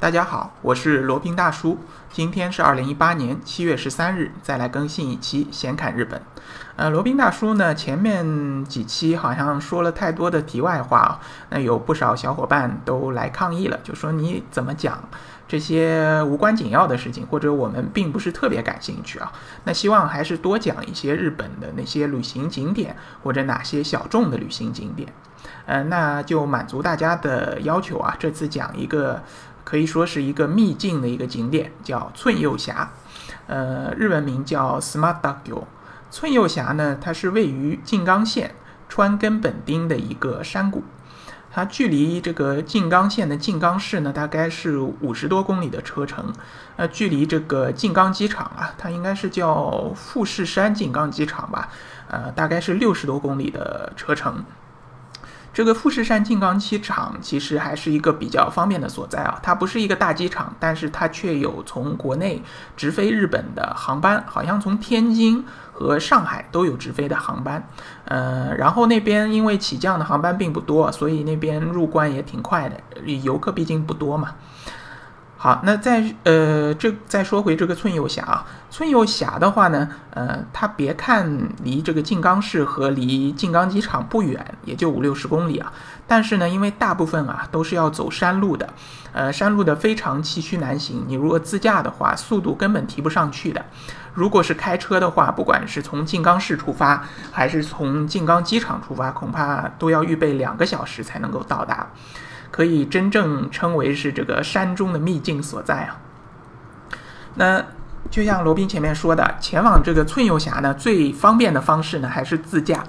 大家好，我是罗宾大叔。今天是二零一八年七月十三日，再来更新一期《闲侃日本》。呃，罗宾大叔呢，前面几期好像说了太多的题外话，那有不少小伙伴都来抗议了，就说你怎么讲这些无关紧要的事情，或者我们并不是特别感兴趣啊。那希望还是多讲一些日本的那些旅行景点，或者哪些小众的旅行景点。呃，那就满足大家的要求啊，这次讲一个。可以说是一个秘境的一个景点，叫寸右峡，呃，日文名叫 Smartagyo。寸右峡呢，它是位于静冈县川根本町的一个山谷，它距离这个静冈县的静冈市呢，大概是五十多公里的车程。呃，距离这个静冈机场啊，它应该是叫富士山静冈机场吧，呃，大概是六十多公里的车程。这个富士山静冈机场其实还是一个比较方便的所在啊，它不是一个大机场，但是它却有从国内直飞日本的航班，好像从天津和上海都有直飞的航班。呃，然后那边因为起降的航班并不多，所以那边入关也挺快的，游客毕竟不多嘛。好，那再呃，这再说回这个寸右峡啊，寸右峡的话呢，呃，它别看离这个静冈市和离静冈机场不远，也就五六十公里啊，但是呢，因为大部分啊都是要走山路的，呃，山路的非常崎岖难行，你如果自驾的话，速度根本提不上去的。如果是开车的话，不管是从静冈市出发，还是从静冈机场出发，恐怕都要预备两个小时才能够到达。可以真正称为是这个山中的秘境所在啊。那就像罗宾前面说的，前往这个寸右峡呢，最方便的方式呢还是自驾。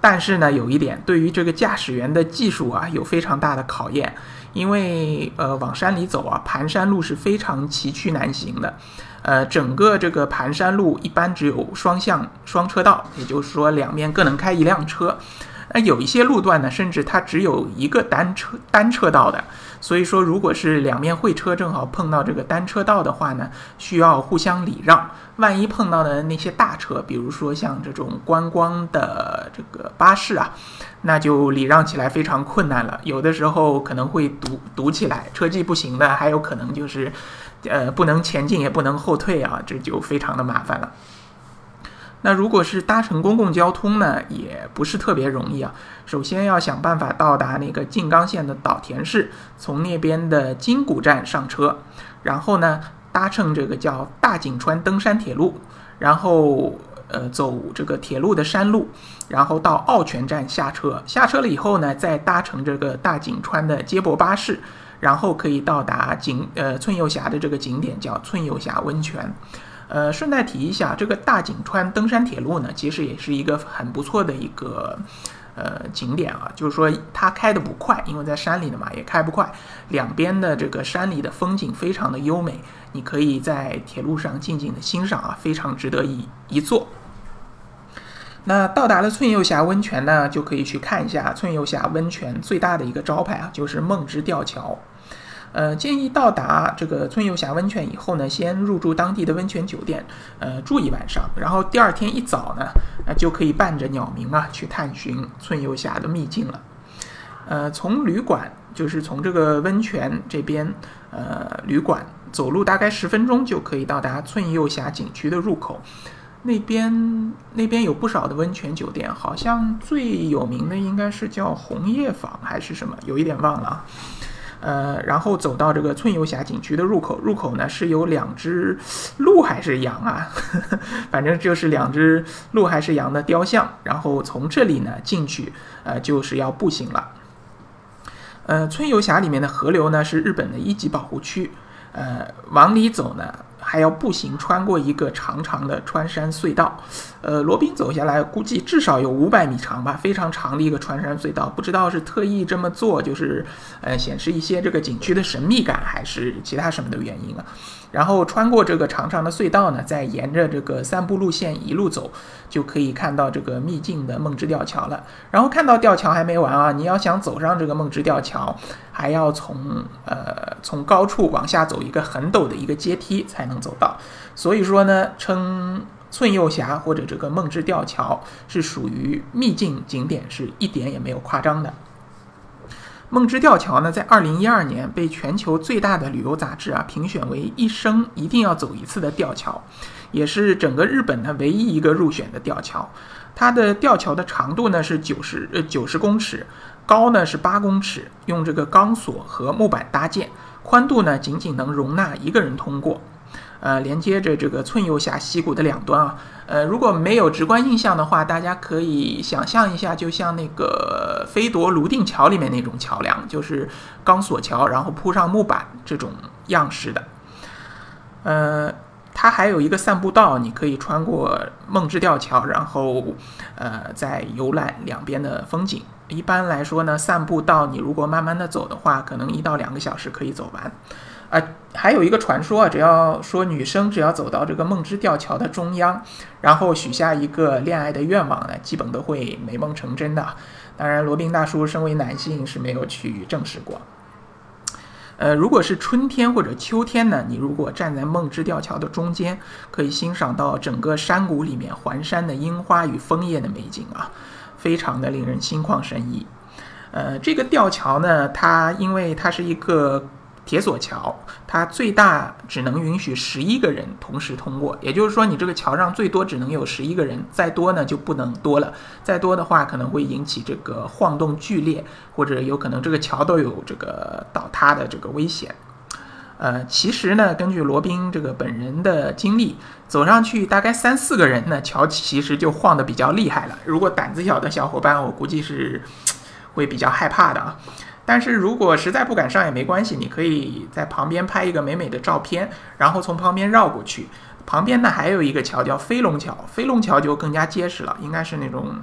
但是呢，有一点，对于这个驾驶员的技术啊，有非常大的考验。因为呃，往山里走啊，盘山路是非常崎岖难行的。呃，整个这个盘山路一般只有双向双车道，也就是说两面各能开一辆车。那有一些路段呢，甚至它只有一个单车单车道的，所以说如果是两面会车正好碰到这个单车道的话呢，需要互相礼让。万一碰到的那些大车，比如说像这种观光的这个巴士啊，那就礼让起来非常困难了。有的时候可能会堵堵起来，车技不行的还有可能就是，呃，不能前进也不能后退啊，这就非常的麻烦了。那如果是搭乘公共交通呢，也不是特别容易啊。首先要想办法到达那个静冈县的岛田市，从那边的金谷站上车，然后呢搭乘这个叫大井川登山铁路，然后呃走这个铁路的山路，然后到奥泉站下车。下车了以后呢，再搭乘这个大井川的接驳巴士，然后可以到达景呃寸右峡的这个景点，叫寸右峡温泉。呃，顺带提一下，这个大井川登山铁路呢，其实也是一个很不错的一个呃景点啊。就是说它开的不快，因为在山里的嘛，也开不快。两边的这个山里的风景非常的优美，你可以在铁路上静静的欣赏啊，非常值得一一坐。那到达了寸右峡温泉呢，就可以去看一下寸右峡温泉最大的一个招牌啊，就是梦之吊桥。呃，建议到达这个寸右峡温泉以后呢，先入住当地的温泉酒店，呃，住一晚上，然后第二天一早呢，呃，就可以伴着鸟鸣啊，去探寻寸右峡的秘境了。呃，从旅馆，就是从这个温泉这边，呃，旅馆走路大概十分钟就可以到达寸右峡景区的入口。那边那边有不少的温泉酒店，好像最有名的应该是叫红叶坊还是什么，有一点忘了啊。呃，然后走到这个村游峡景区的入口，入口呢是有两只鹿还是羊啊？反正就是两只鹿还是羊的雕像。然后从这里呢进去，呃，就是要步行了。呃，村游峡里面的河流呢是日本的一级保护区，呃，往里走呢。还要步行穿过一个长长的穿山隧道，呃，罗宾走下来估计至少有五百米长吧，非常长的一个穿山隧道，不知道是特意这么做，就是呃显示一些这个景区的神秘感，还是其他什么的原因啊？然后穿过这个长长的隧道呢，再沿着这个散步路线一路走，就可以看到这个秘境的梦之吊桥了。然后看到吊桥还没完啊，你要想走上这个梦之吊桥，还要从呃从高处往下走一个很陡的一个阶梯才能走到。所以说呢，称寸右峡或者这个梦之吊桥是属于秘境景点，是一点也没有夸张的。梦之吊桥呢，在二零一二年被全球最大的旅游杂志啊评选为一生一定要走一次的吊桥，也是整个日本的唯一一个入选的吊桥。它的吊桥的长度呢是九十呃九十公尺，高呢是八公尺，用这个钢索和木板搭建，宽度呢仅仅能容纳一个人通过。呃，连接着这个寸右峡溪谷的两端啊，呃，如果没有直观印象的话，大家可以想象一下，就像那个飞夺泸定桥里面那种桥梁，就是钢索桥，然后铺上木板这种样式的。呃，它还有一个散步道，你可以穿过梦之吊桥，然后呃再游览两边的风景。一般来说呢，散步道你如果慢慢的走的话，可能一到两个小时可以走完。啊，还有一个传说啊，只要说女生只要走到这个梦之吊桥的中央，然后许下一个恋爱的愿望呢，基本都会美梦成真的。当然，罗宾大叔身为男性是没有去证实过。呃，如果是春天或者秋天呢，你如果站在梦之吊桥的中间，可以欣赏到整个山谷里面环山的樱花与枫叶的美景啊，非常的令人心旷神怡。呃，这个吊桥呢，它因为它是一个。铁索桥，它最大只能允许十一个人同时通过，也就是说，你这个桥上最多只能有十一个人，再多呢就不能多了。再多的话，可能会引起这个晃动剧烈，或者有可能这个桥都有这个倒塌的这个危险。呃，其实呢，根据罗宾这个本人的经历，走上去大概三四个人呢，桥其实就晃得比较厉害了。如果胆子小的小伙伴，我估计是会比较害怕的啊。但是如果实在不敢上也没关系，你可以在旁边拍一个美美的照片，然后从旁边绕过去。旁边呢还有一个桥叫飞龙桥，飞龙桥就更加结实了，应该是那种，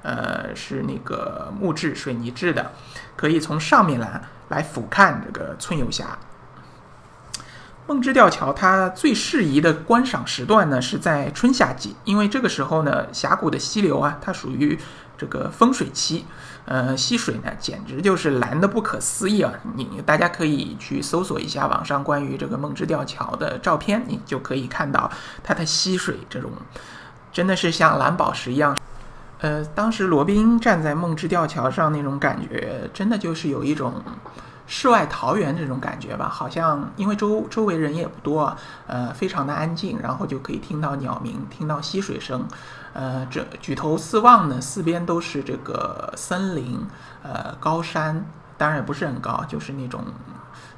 呃，是那个木质水泥质的，可以从上面来来俯瞰这个村游峡。梦之吊桥它最适宜的观赏时段呢是在春夏季，因为这个时候呢峡谷的溪流啊，它属于这个丰水期。呃，溪水呢，简直就是蓝的不可思议啊！你大家可以去搜索一下网上关于这个梦之吊桥的照片，你就可以看到它的溪水这种，真的是像蓝宝石一样。呃，当时罗宾站在梦之吊桥上那种感觉，真的就是有一种。世外桃源这种感觉吧，好像因为周周围人也不多，呃，非常的安静，然后就可以听到鸟鸣，听到溪水声，呃，这举头四望呢，四边都是这个森林，呃，高山，当然也不是很高，就是那种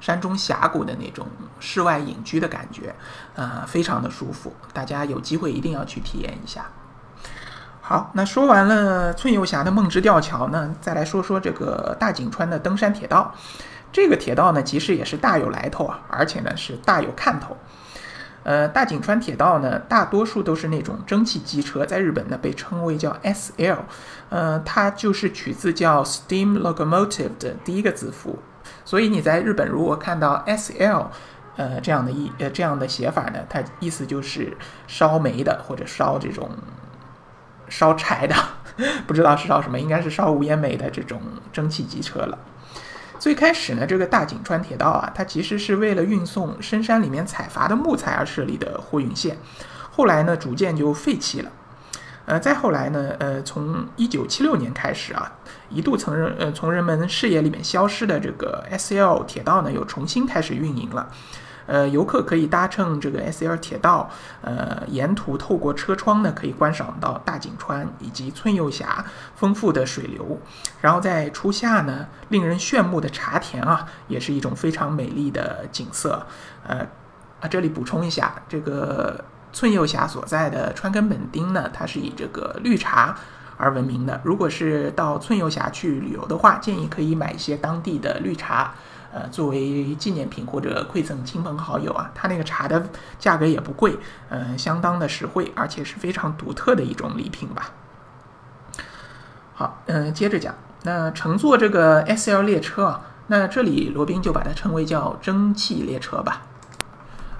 山中峡谷的那种世外隐居的感觉，呃，非常的舒服，大家有机会一定要去体验一下。好，那说完了寸游峡的梦之吊桥呢，再来说说这个大井川的登山铁道。这个铁道呢，其实也是大有来头啊，而且呢是大有看头。呃，大井川铁道呢，大多数都是那种蒸汽机车，在日本呢被称为叫 SL，呃，它就是取自叫 Steam Locomotive 的第一个字符。所以你在日本如果看到 SL，呃，这样的一呃这样的写法呢，它意思就是烧煤的或者烧这种烧柴的，不知道是烧什么，应该是烧无烟煤的这种蒸汽机车了。最开始呢，这个大井川铁道啊，它其实是为了运送深山里面采伐的木材而设立的货运线，后来呢，逐渐就废弃了。呃，再后来呢，呃，从一九七六年开始啊，一度从人呃从人们视野里面消失的这个 S L 铁道呢，又重新开始运营了。呃，游客可以搭乘这个 S L 铁道，呃，沿途透过车窗呢，可以观赏到大井川以及寸右峡丰富的水流。然后在初夏呢，令人炫目的茶田啊，也是一种非常美丽的景色。呃，啊，这里补充一下，这个寸右峡所在的川根本町呢，它是以这个绿茶而闻名的。如果是到寸右峡去旅游的话，建议可以买一些当地的绿茶。呃，作为纪念品或者馈赠亲朋好友啊，它那个茶的价格也不贵，嗯，相当的实惠，而且是非常独特的一种礼品吧。好，嗯，接着讲，那乘坐这个 S L 列车啊，那这里罗宾就把它称为叫蒸汽列车吧。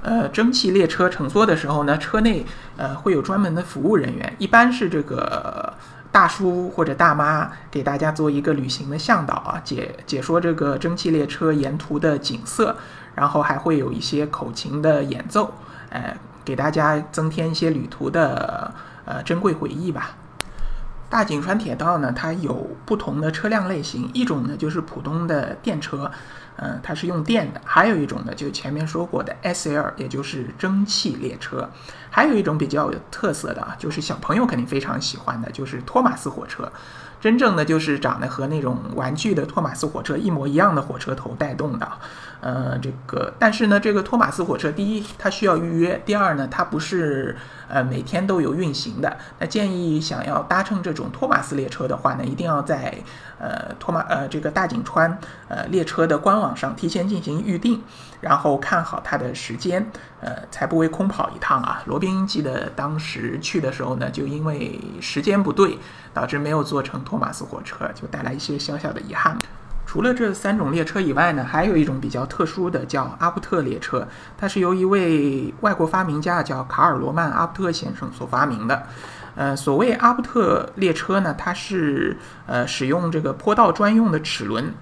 呃，蒸汽列车乘坐的时候呢，车内呃会有专门的服务人员，一般是这个。大叔或者大妈给大家做一个旅行的向导啊，解解说这个蒸汽列车沿途的景色，然后还会有一些口琴的演奏，呃，给大家增添一些旅途的呃珍贵回忆吧。大井川铁道呢，它有不同的车辆类型，一种呢就是普通的电车，嗯，它是用电的；还有一种呢，就前面说过的 SL，也就是蒸汽列车；还有一种比较有特色的啊，就是小朋友肯定非常喜欢的，就是托马斯火车。真正的就是长得和那种玩具的托马斯火车一模一样的火车头带动的，呃，这个但是呢，这个托马斯火车，第一它需要预约，第二呢，它不是呃每天都有运行的。那建议想要搭乘这种托马斯列车的话呢，一定要在呃托马呃这个大井川呃列车的官网上提前进行预定，然后看好它的时间，呃，才不会空跑一趟啊。罗宾记得当时去的时候呢，就因为时间不对，导致没有坐成。托马斯火车就带来一些小小的遗憾。除了这三种列车以外呢，还有一种比较特殊的，叫阿布特列车。它是由一位外国发明家叫卡尔罗曼·阿布特先生所发明的。呃，所谓阿布特列车呢，它是呃使用这个坡道专用的齿轮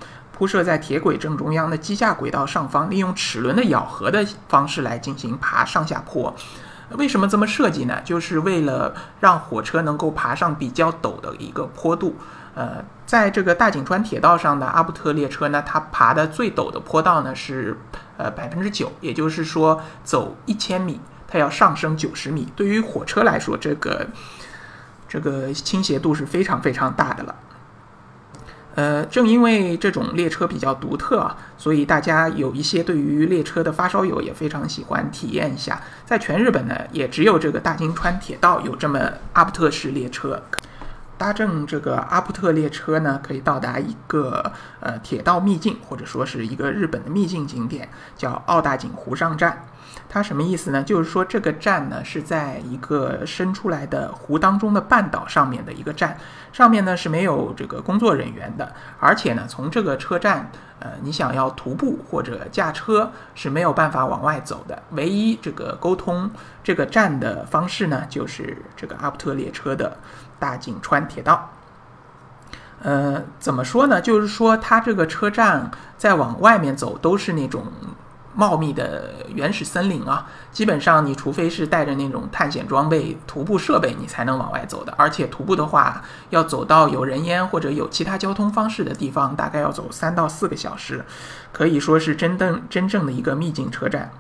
铺设在铁轨正中央的机架轨道上方，利用齿轮的咬合的方式来进行爬上下坡。为什么这么设计呢？就是为了让火车能够爬上比较陡的一个坡度。呃，在这个大井川铁道上的阿布特列车呢，它爬的最陡的坡道呢是呃百分之九，也就是说走一千米，它要上升九十米。对于火车来说，这个这个倾斜度是非常非常大的了。呃，正因为这种列车比较独特啊，所以大家有一些对于列车的发烧友也非常喜欢体验一下。在全日本呢，也只有这个大金川铁道有这么阿布特式列车。搭乘这个阿布特列车呢，可以到达一个呃铁道秘境，或者说是一个日本的秘境景点，叫奥大井湖上站。它什么意思呢？就是说这个站呢是在一个伸出来的湖当中的半岛上面的一个站，上面呢是没有这个工作人员的，而且呢从这个车站，呃，你想要徒步或者驾车是没有办法往外走的，唯一这个沟通这个站的方式呢就是这个阿布特列车的大井川铁道。呃，怎么说呢？就是说它这个车站再往外面走都是那种。茂密的原始森林啊，基本上你除非是带着那种探险装备、徒步设备，你才能往外走的。而且徒步的话，要走到有人烟或者有其他交通方式的地方，大概要走三到四个小时，可以说是真正真正的一个秘境车站。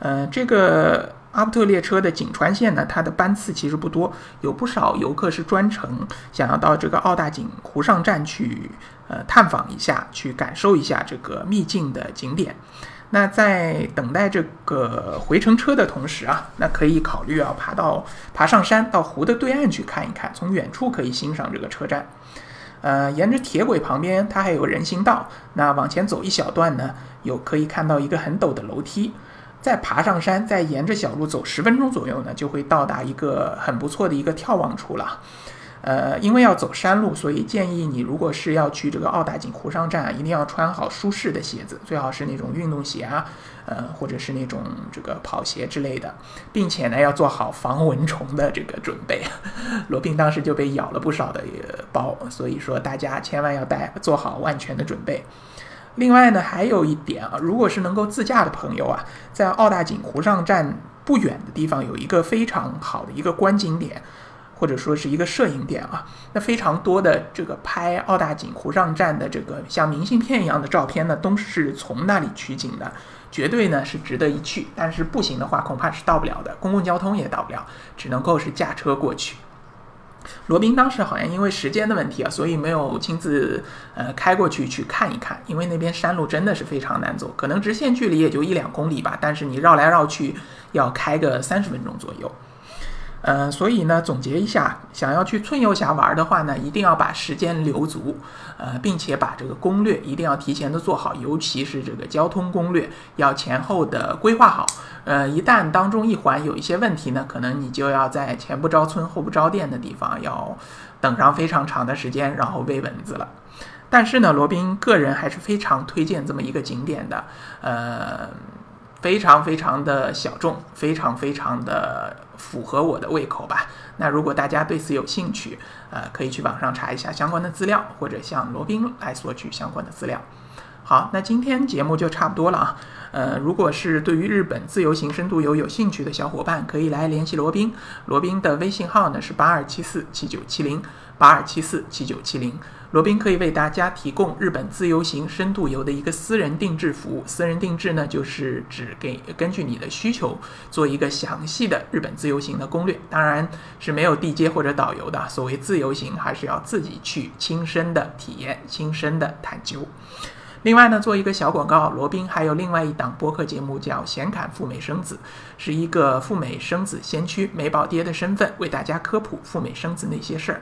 呃，这个阿布特列车的井川线呢，它的班次其实不多，有不少游客是专程想要到这个奥大井湖上站去呃探访一下，去感受一下这个秘境的景点。那在等待这个回程车的同时啊，那可以考虑啊爬到爬上山到湖的对岸去看一看，从远处可以欣赏这个车站。呃，沿着铁轨旁边它还有人行道，那往前走一小段呢，有可以看到一个很陡的楼梯。再爬上山，再沿着小路走十分钟左右呢，就会到达一个很不错的一个眺望处了。呃，因为要走山路，所以建议你，如果是要去这个奥大井湖上站，一定要穿好舒适的鞋子，最好是那种运动鞋啊，呃，或者是那种这个跑鞋之类的，并且呢，要做好防蚊虫的这个准备。罗宾当时就被咬了不少的包，所以说大家千万要带做好万全的准备。另外呢，还有一点啊，如果是能够自驾的朋友啊，在奥大井湖上站不远的地方有一个非常好的一个观景点。或者说是一个摄影点啊，那非常多的这个拍奥大井湖上站的这个像明信片一样的照片呢，都是从那里取景的，绝对呢是值得一去。但是步行的话恐怕是到不了的，公共交通也到不了，只能够是驾车过去。罗宾当时好像因为时间的问题啊，所以没有亲自呃开过去去看一看，因为那边山路真的是非常难走，可能直线距离也就一两公里吧，但是你绕来绕去要开个三十分钟左右。呃，所以呢，总结一下，想要去春游峡玩的话呢，一定要把时间留足，呃，并且把这个攻略一定要提前的做好，尤其是这个交通攻略要前后的规划好。呃，一旦当中一环有一些问题呢，可能你就要在前不着村后不着店的地方要等上非常长的时间，然后喂蚊子了。但是呢，罗宾个人还是非常推荐这么一个景点的，呃。非常非常的小众，非常非常的符合我的胃口吧。那如果大家对此有兴趣，呃，可以去网上查一下相关的资料，或者向罗宾来索取相关的资料。好，那今天节目就差不多了啊。呃，如果是对于日本自由行深度游有兴趣的小伙伴，可以来联系罗宾。罗宾的微信号呢是八二七四七九七零八二七四七九七零。罗宾可以为大家提供日本自由行深度游的一个私人定制服务。私人定制呢，就是指给根据你的需求做一个详细的日本自由行的攻略，当然是没有地接或者导游的。所谓自由行，还是要自己去亲身的体验、亲身的探究。另外呢，做一个小广告，罗宾还有另外一档播客节目叫《显侃赴美生子》，是一个赴美生子先驱、美宝爹的身份为大家科普赴美生子那些事儿。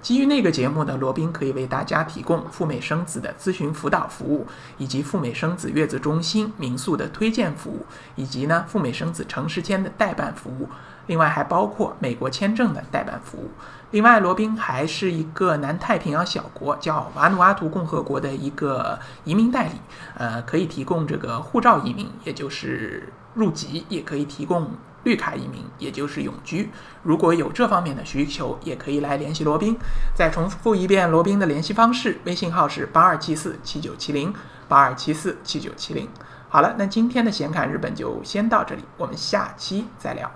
基于那个节目呢，罗宾可以为大家提供赴美生子的咨询辅导服务，以及赴美生子月子中心、民宿的推荐服务，以及呢赴美生子城市间的代办服务。另外还包括美国签证的代办服务。另外，罗宾还是一个南太平洋小国叫瓦努阿图共和国的一个移民代理，呃，可以提供这个护照移民，也就是入籍，也可以提供绿卡移民，也就是永居。如果有这方面的需求，也可以来联系罗宾。再重复一遍罗宾的联系方式，微信号是八二七四七九七零八二七四七九七零。好了，那今天的显侃日本就先到这里，我们下期再聊。